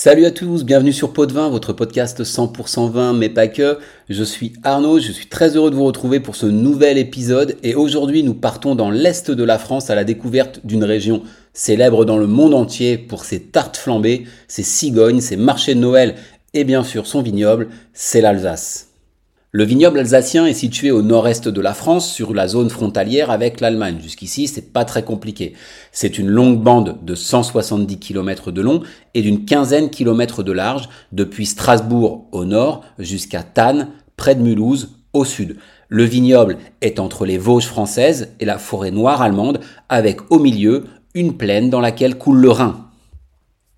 Salut à tous, bienvenue sur Pot de Vin, votre podcast 100% vin, mais pas que. Je suis Arnaud, je suis très heureux de vous retrouver pour ce nouvel épisode et aujourd'hui nous partons dans l'est de la France à la découverte d'une région célèbre dans le monde entier pour ses tartes flambées, ses cigognes, ses marchés de Noël et bien sûr son vignoble, c'est l'Alsace. Le vignoble alsacien est situé au nord-est de la France, sur la zone frontalière avec l'Allemagne. Jusqu'ici, c'est pas très compliqué. C'est une longue bande de 170 km de long et d'une quinzaine kilomètres de large, depuis Strasbourg au nord jusqu'à Tannes, près de Mulhouse, au sud. Le vignoble est entre les Vosges françaises et la forêt noire allemande, avec au milieu une plaine dans laquelle coule le Rhin.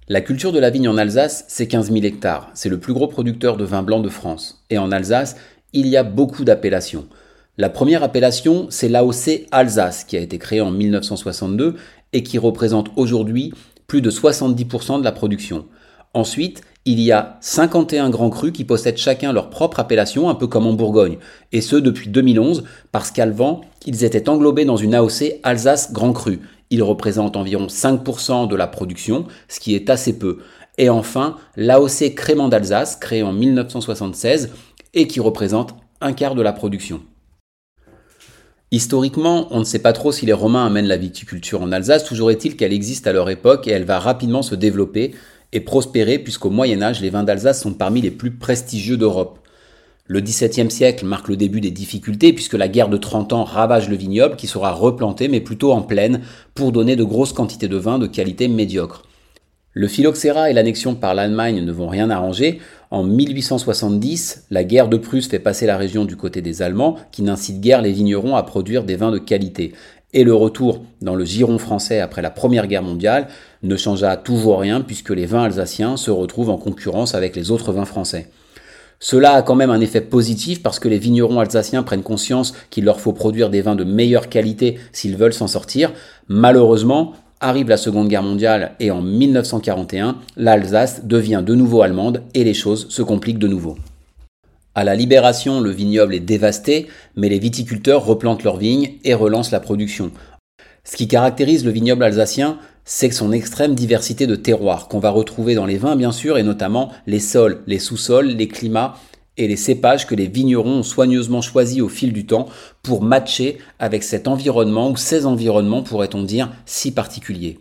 La culture de la vigne en Alsace, c'est 15 000 hectares. C'est le plus gros producteur de vin blanc de France. Et en Alsace, il y a beaucoup d'appellations. La première appellation, c'est l'AOC Alsace, qui a été créée en 1962 et qui représente aujourd'hui plus de 70% de la production. Ensuite, il y a 51 grands crus qui possèdent chacun leur propre appellation, un peu comme en Bourgogne, et ce depuis 2011, parce qu'avant, ils étaient englobés dans une AOC Alsace Grand Cru. Ils représentent environ 5% de la production, ce qui est assez peu. Et enfin, l'AOC Crément d'Alsace, créée en 1976, et qui représente un quart de la production. Historiquement, on ne sait pas trop si les Romains amènent la viticulture en Alsace, toujours est-il qu'elle existe à leur époque et elle va rapidement se développer et prospérer puisqu'au Moyen Âge, les vins d'Alsace sont parmi les plus prestigieux d'Europe. Le XVIIe siècle marque le début des difficultés puisque la guerre de 30 ans ravage le vignoble qui sera replanté mais plutôt en plaine pour donner de grosses quantités de vin de qualité médiocre. Le phylloxéra et l'annexion par l'Allemagne ne vont rien arranger. En 1870, la guerre de Prusse fait passer la région du côté des Allemands, qui n'incitent guère les vignerons à produire des vins de qualité. Et le retour dans le giron français après la Première Guerre mondiale ne changea toujours rien puisque les vins alsaciens se retrouvent en concurrence avec les autres vins français. Cela a quand même un effet positif parce que les vignerons alsaciens prennent conscience qu'il leur faut produire des vins de meilleure qualité s'ils veulent s'en sortir. Malheureusement, Arrive la Seconde Guerre mondiale et en 1941, l'Alsace devient de nouveau allemande et les choses se compliquent de nouveau. À la libération, le vignoble est dévasté, mais les viticulteurs replantent leurs vignes et relancent la production. Ce qui caractérise le vignoble alsacien, c'est son extrême diversité de terroirs qu'on va retrouver dans les vins bien sûr et notamment les sols, les sous-sols, les climats et les cépages que les vignerons ont soigneusement choisis au fil du temps pour matcher avec cet environnement ou ces environnements pourrait-on dire si particuliers.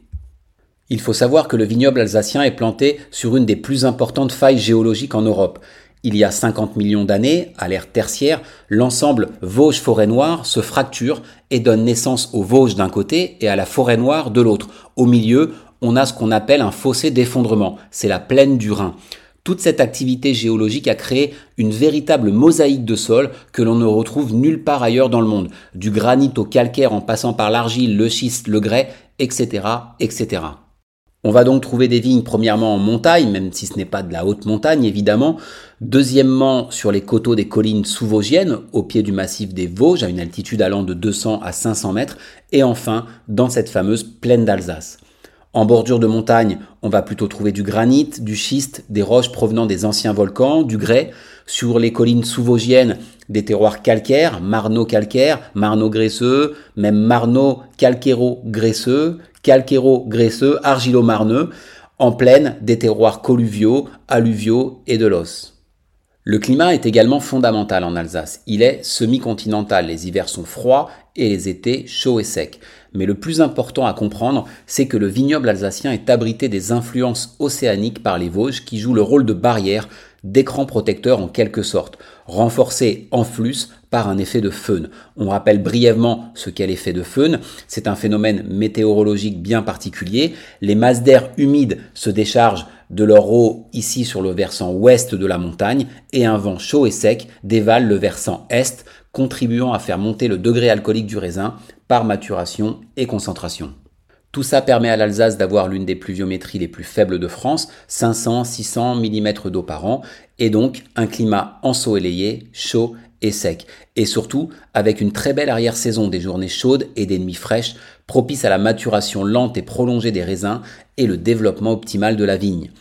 Il faut savoir que le vignoble alsacien est planté sur une des plus importantes failles géologiques en Europe. Il y a 50 millions d'années, à l'ère tertiaire, l'ensemble Vosges-Forêt Noire se fracture et donne naissance aux Vosges d'un côté et à la Forêt Noire de l'autre. Au milieu, on a ce qu'on appelle un fossé d'effondrement, c'est la plaine du Rhin. Toute cette activité géologique a créé une véritable mosaïque de sol que l'on ne retrouve nulle part ailleurs dans le monde, du granit au calcaire en passant par l'argile, le schiste, le grès, etc., etc. On va donc trouver des vignes premièrement en montagne, même si ce n'est pas de la haute montagne évidemment. Deuxièmement, sur les coteaux des collines sous-vosgiennes, au pied du massif des Vosges, à une altitude allant de 200 à 500 mètres. Et enfin, dans cette fameuse plaine d'Alsace. En bordure de montagne, on va plutôt trouver du granit, du schiste, des roches provenant des anciens volcans, du grès. Sur les collines sous-vosgiennes, des terroirs calcaires, marneaux calcaires, marneaux graisseux, même marneaux calcéro-graisseux, calcéro-graisseux, argilo-marneux. En plaine, des terroirs colluviaux, alluviaux et de l'os. Le climat est également fondamental en Alsace. Il est semi-continental. Les hivers sont froids et les étés chauds et secs. Mais le plus important à comprendre, c'est que le vignoble alsacien est abrité des influences océaniques par les Vosges qui jouent le rôle de barrière, d'écran protecteur en quelque sorte, renforcé en flux par un effet de feune. On rappelle brièvement ce qu'est l'effet de feune. C'est un phénomène météorologique bien particulier. Les masses d'air humides se déchargent de leur eau ici sur le versant ouest de la montagne et un vent chaud et sec dévale le versant est, contribuant à faire monter le degré alcoolique du raisin par maturation et concentration. Tout ça permet à l'Alsace d'avoir l'une des pluviométries les plus faibles de France, 500-600 mm d'eau par an, et donc un climat ensoleillé, chaud et sec, et surtout avec une très belle arrière-saison des journées chaudes et des nuits fraîches, propice à la maturation lente et prolongée des raisins et le développement optimal de la vigne.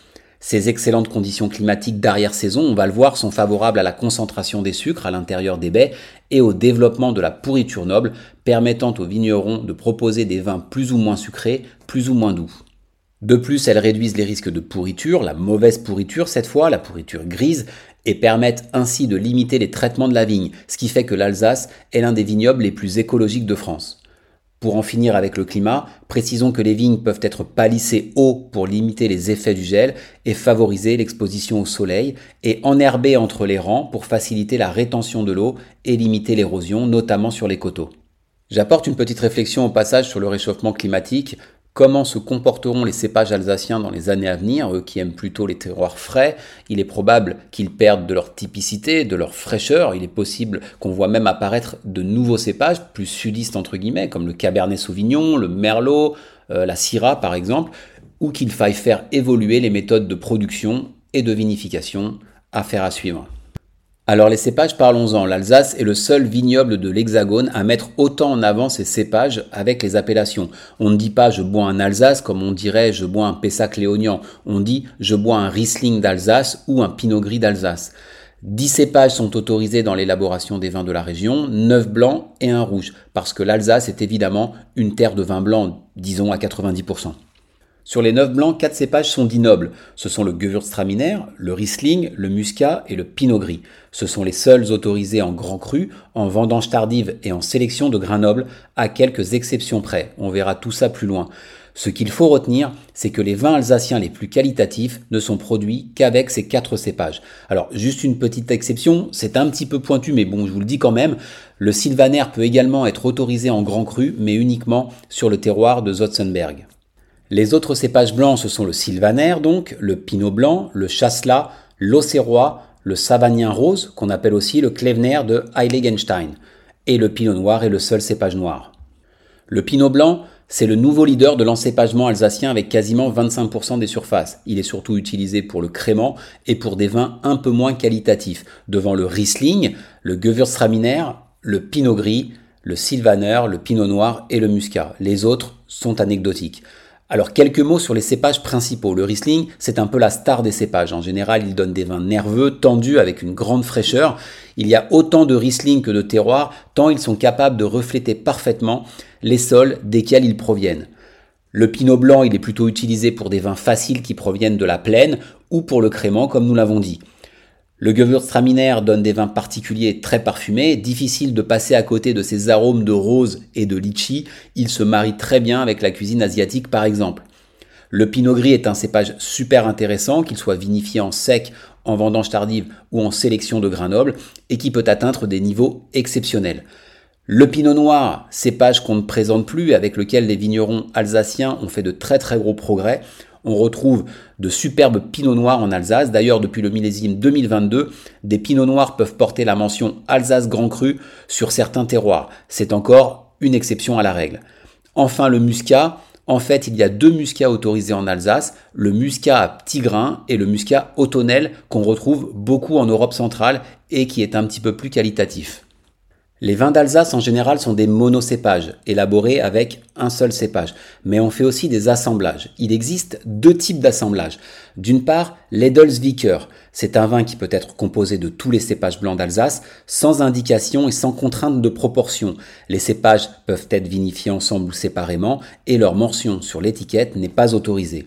Ces excellentes conditions climatiques d'arrière-saison, on va le voir, sont favorables à la concentration des sucres à l'intérieur des baies et au développement de la pourriture noble, permettant aux vignerons de proposer des vins plus ou moins sucrés, plus ou moins doux. De plus, elles réduisent les risques de pourriture, la mauvaise pourriture cette fois, la pourriture grise, et permettent ainsi de limiter les traitements de la vigne, ce qui fait que l'Alsace est l'un des vignobles les plus écologiques de France. Pour en finir avec le climat, précisons que les vignes peuvent être palissées haut pour limiter les effets du gel et favoriser l'exposition au soleil, et enherber entre les rangs pour faciliter la rétention de l'eau et limiter l'érosion, notamment sur les coteaux. J'apporte une petite réflexion au passage sur le réchauffement climatique. Comment se comporteront les cépages alsaciens dans les années à venir, eux qui aiment plutôt les terroirs frais Il est probable qu'ils perdent de leur typicité, de leur fraîcheur. Il est possible qu'on voit même apparaître de nouveaux cépages, plus sudistes entre guillemets, comme le Cabernet Sauvignon, le Merlot, euh, la Syrah par exemple, ou qu'il faille faire évoluer les méthodes de production et de vinification. Affaire à suivre. Alors les cépages, parlons-en. L'Alsace est le seul vignoble de l'Hexagone à mettre autant en avant ses cépages avec les appellations. On ne dit pas je bois un Alsace comme on dirait je bois un Pessac léognan. On dit je bois un Riesling d'Alsace ou un Pinot Gris d'Alsace. Dix cépages sont autorisés dans l'élaboration des vins de la région, neuf blancs et un rouge, parce que l'Alsace est évidemment une terre de vin blanc, disons à 90%. Sur les neuf blancs, quatre cépages sont dits nobles. Ce sont le Gewürztraminer, le Riesling, le Muscat et le Pinot Gris. Ce sont les seuls autorisés en grand cru, en vendange tardive et en sélection de grains nobles, à quelques exceptions près. On verra tout ça plus loin. Ce qu'il faut retenir, c'est que les vins alsaciens les plus qualitatifs ne sont produits qu'avec ces quatre cépages. Alors, juste une petite exception, c'est un petit peu pointu, mais bon, je vous le dis quand même, le Sylvaner peut également être autorisé en grand cru, mais uniquement sur le terroir de Zotzenberg. Les autres cépages blancs, ce sont le sylvaner, donc, le pinot blanc, le chasselas, l'auxerrois, le savagnin rose, qu'on appelle aussi le Klevener de Heiligenstein, et le pinot noir est le seul cépage noir. Le pinot blanc, c'est le nouveau leader de l'encépagement alsacien avec quasiment 25% des surfaces. Il est surtout utilisé pour le crément et pour des vins un peu moins qualitatifs, devant le Riesling, le Gewürztraminer, le Pinot gris, le Sylvaner, le Pinot noir et le Muscat. Les autres sont anecdotiques. Alors quelques mots sur les cépages principaux. Le Riesling, c'est un peu la star des cépages. En général, il donne des vins nerveux, tendus, avec une grande fraîcheur. Il y a autant de Riesling que de terroirs, tant ils sont capables de refléter parfaitement les sols desquels ils proviennent. Le pinot blanc, il est plutôt utilisé pour des vins faciles qui proviennent de la plaine ou pour le crément, comme nous l'avons dit. Le Gewürztraminer donne des vins particuliers très parfumés, difficile de passer à côté de ces arômes de rose et de litchi, il se marie très bien avec la cuisine asiatique par exemple. Le Pinot Gris est un cépage super intéressant, qu'il soit vinifié en sec, en vendange tardive ou en sélection de grains nobles, et qui peut atteindre des niveaux exceptionnels. Le Pinot Noir, cépage qu'on ne présente plus, avec lequel les vignerons alsaciens ont fait de très très gros progrès, on retrouve de superbes pinots noirs en Alsace. D'ailleurs, depuis le millésime 2022, des pinots noirs peuvent porter la mention Alsace Grand Cru sur certains terroirs. C'est encore une exception à la règle. Enfin, le muscat. En fait, il y a deux muscats autorisés en Alsace, le muscat à petits grains et le muscat automnel qu'on retrouve beaucoup en Europe centrale et qui est un petit peu plus qualitatif. Les vins d'Alsace en général sont des monocépages, élaborés avec un seul cépage, mais on fait aussi des assemblages. Il existe deux types d'assemblages. D'une part, l'Edelsviker, c'est un vin qui peut être composé de tous les cépages blancs d'Alsace, sans indication et sans contrainte de proportion. Les cépages peuvent être vinifiés ensemble ou séparément, et leur mention sur l'étiquette n'est pas autorisée.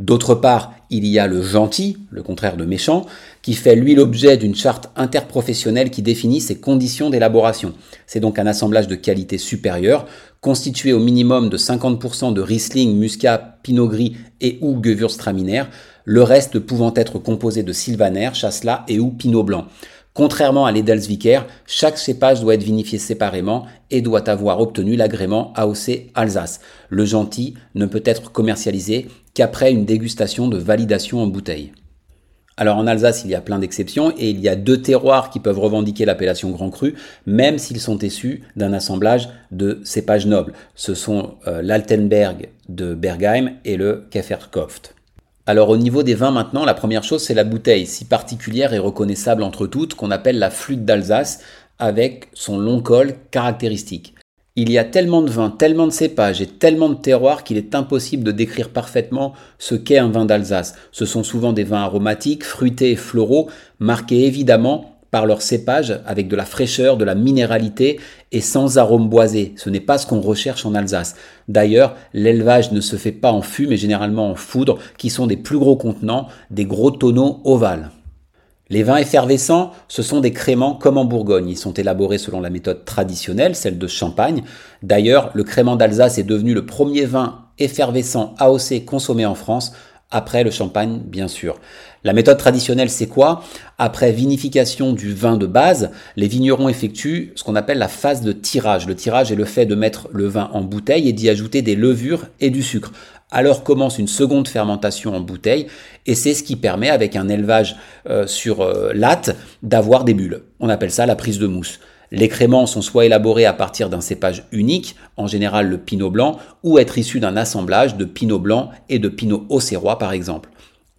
D'autre part, il y a le gentil, le contraire de méchant, qui fait lui l'objet d'une charte interprofessionnelle qui définit ses conditions d'élaboration. C'est donc un assemblage de qualité supérieure, constitué au minimum de 50% de Riesling, Muscat, Pinot Gris et ou Gewürztraminer, le reste pouvant être composé de Sylvaner, Chasselas et ou Pinot Blanc. Contrairement à l'Edelsviker, chaque cépage doit être vinifié séparément et doit avoir obtenu l'agrément AOC Alsace. Le gentil ne peut être commercialisé qu'après une dégustation de validation en bouteille. Alors en Alsace, il y a plein d'exceptions et il y a deux terroirs qui peuvent revendiquer l'appellation Grand Cru, même s'ils sont issus d'un assemblage de cépages nobles. Ce sont euh, l'Altenberg de Bergheim et le Kefferkoft. Alors au niveau des vins maintenant, la première chose c'est la bouteille, si particulière et reconnaissable entre toutes, qu'on appelle la flûte d'Alsace, avec son long col caractéristique. Il y a tellement de vins, tellement de cépages et tellement de terroirs qu'il est impossible de décrire parfaitement ce qu'est un vin d'Alsace. Ce sont souvent des vins aromatiques, fruités et floraux, marqués évidemment par leur cépage avec de la fraîcheur, de la minéralité et sans arôme boisé. Ce n'est pas ce qu'on recherche en Alsace. D'ailleurs, l'élevage ne se fait pas en fût mais généralement en foudre qui sont des plus gros contenants, des gros tonneaux ovales. Les vins effervescents, ce sont des créments comme en Bourgogne. Ils sont élaborés selon la méthode traditionnelle, celle de Champagne. D'ailleurs, le crément d'Alsace est devenu le premier vin effervescent AOC consommé en France, après le champagne, bien sûr. La méthode traditionnelle, c'est quoi? Après vinification du vin de base, les vignerons effectuent ce qu'on appelle la phase de tirage. Le tirage est le fait de mettre le vin en bouteille et d'y ajouter des levures et du sucre. Alors commence une seconde fermentation en bouteille et c'est ce qui permet, avec un élevage euh, sur euh, latte, d'avoir des bulles. On appelle ça la prise de mousse. Les créments sont soit élaborés à partir d'un cépage unique, en général le pinot blanc, ou être issus d'un assemblage de pinot blanc et de pinot auxerrois par exemple.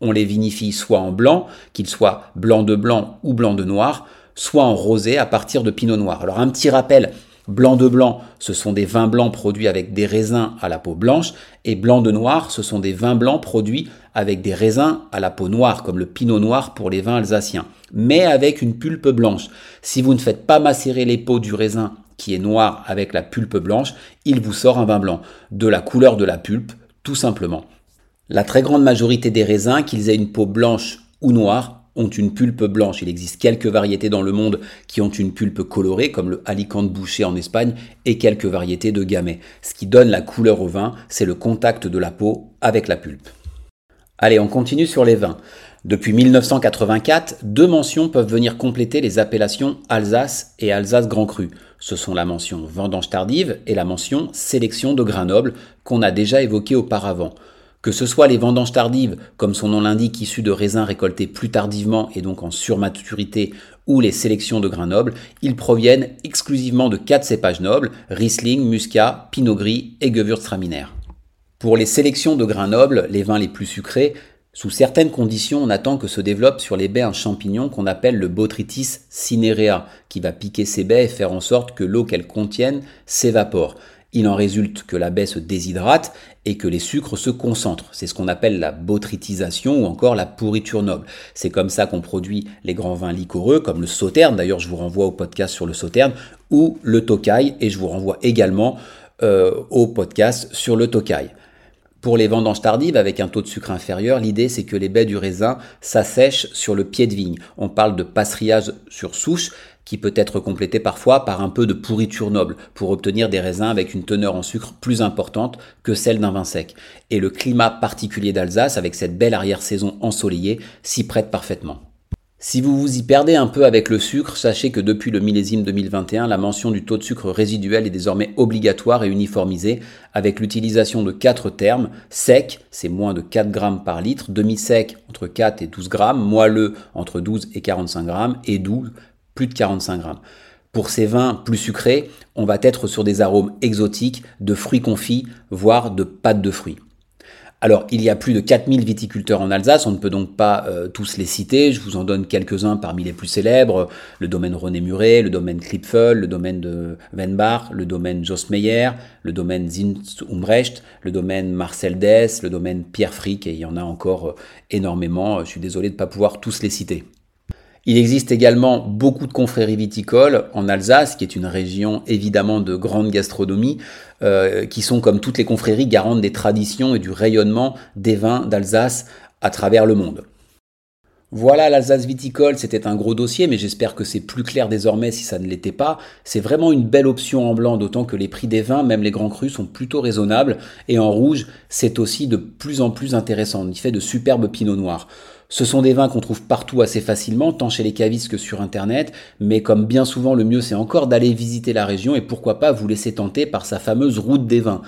On les vinifie soit en blanc, qu'il soit blanc de blanc ou blanc de noir, soit en rosé à partir de pinot noir. Alors un petit rappel, Blanc de blanc, ce sont des vins blancs produits avec des raisins à la peau blanche, et blanc de noir, ce sont des vins blancs produits avec des raisins à la peau noire, comme le pinot noir pour les vins alsaciens, mais avec une pulpe blanche. Si vous ne faites pas macérer les peaux du raisin qui est noir avec la pulpe blanche, il vous sort un vin blanc, de la couleur de la pulpe, tout simplement. La très grande majorité des raisins, qu'ils aient une peau blanche ou noire, ont une pulpe blanche. Il existe quelques variétés dans le monde qui ont une pulpe colorée, comme le Alicante bouché en Espagne, et quelques variétés de gamay. Ce qui donne la couleur au vin, c'est le contact de la peau avec la pulpe. Allez, on continue sur les vins. Depuis 1984, deux mentions peuvent venir compléter les appellations Alsace et Alsace Grand Cru. Ce sont la mention vendange tardive et la mention sélection de Grenoble qu'on a déjà évoquée auparavant. Que ce soit les vendanges tardives, comme son nom l'indique, issues de raisins récoltés plus tardivement et donc en surmaturité, ou les sélections de grains nobles, ils proviennent exclusivement de quatre cépages nobles, Riesling, Muscat, Pinot Gris et Gewürztraminer. Pour les sélections de grains nobles, les vins les plus sucrés, sous certaines conditions, on attend que se développe sur les baies un champignon qu'on appelle le Botrytis cinerea, qui va piquer ces baies et faire en sorte que l'eau qu'elles contiennent s'évapore. Il en résulte que la baie se déshydrate et que les sucres se concentrent. C'est ce qu'on appelle la botrytisation ou encore la pourriture noble. C'est comme ça qu'on produit les grands vins liquoreux comme le sauterne. D'ailleurs, je vous renvoie au podcast sur le sauterne ou le tokai et je vous renvoie également euh, au podcast sur le tokai. Pour les vendanges tardives avec un taux de sucre inférieur, l'idée c'est que les baies du raisin s'assèchent sur le pied de vigne. On parle de passerillage sur souche qui peut être complété parfois par un peu de pourriture noble pour obtenir des raisins avec une teneur en sucre plus importante que celle d'un vin sec. Et le climat particulier d'Alsace avec cette belle arrière-saison ensoleillée s'y prête parfaitement. Si vous vous y perdez un peu avec le sucre, sachez que depuis le millésime 2021, la mention du taux de sucre résiduel est désormais obligatoire et uniformisée avec l'utilisation de quatre termes. Sec, c'est moins de 4 grammes par litre, demi-sec entre 4 et 12 grammes, moelleux entre 12 et 45 grammes et doux plus de 45 grammes. Pour ces vins plus sucrés, on va être sur des arômes exotiques, de fruits confits, voire de pâtes de fruits. Alors, il y a plus de 4000 viticulteurs en Alsace, on ne peut donc pas euh, tous les citer, je vous en donne quelques-uns parmi les plus célèbres, le domaine René Muret, le domaine Klipfel, le domaine de Wenbach, le domaine Joss Meyer, le domaine Zins Umbrecht, le domaine Marcel Dess, le domaine Pierre Frick, et il y en a encore euh, énormément, je suis désolé de ne pas pouvoir tous les citer. Il existe également beaucoup de confréries viticoles en Alsace, qui est une région évidemment de grande gastronomie, euh, qui sont comme toutes les confréries garantes des traditions et du rayonnement des vins d'Alsace à travers le monde. Voilà l'Alsace viticole, c'était un gros dossier, mais j'espère que c'est plus clair désormais si ça ne l'était pas. C'est vraiment une belle option en blanc, d'autant que les prix des vins, même les grands crus, sont plutôt raisonnables. Et en rouge, c'est aussi de plus en plus intéressant. On y fait de superbes pinots noirs. Ce sont des vins qu'on trouve partout assez facilement, tant chez les cavistes que sur Internet, mais comme bien souvent le mieux c'est encore d'aller visiter la région et pourquoi pas vous laisser tenter par sa fameuse route des vins.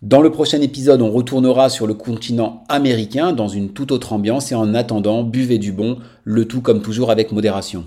Dans le prochain épisode, on retournera sur le continent américain dans une toute autre ambiance et en attendant, buvez du bon, le tout comme toujours avec modération.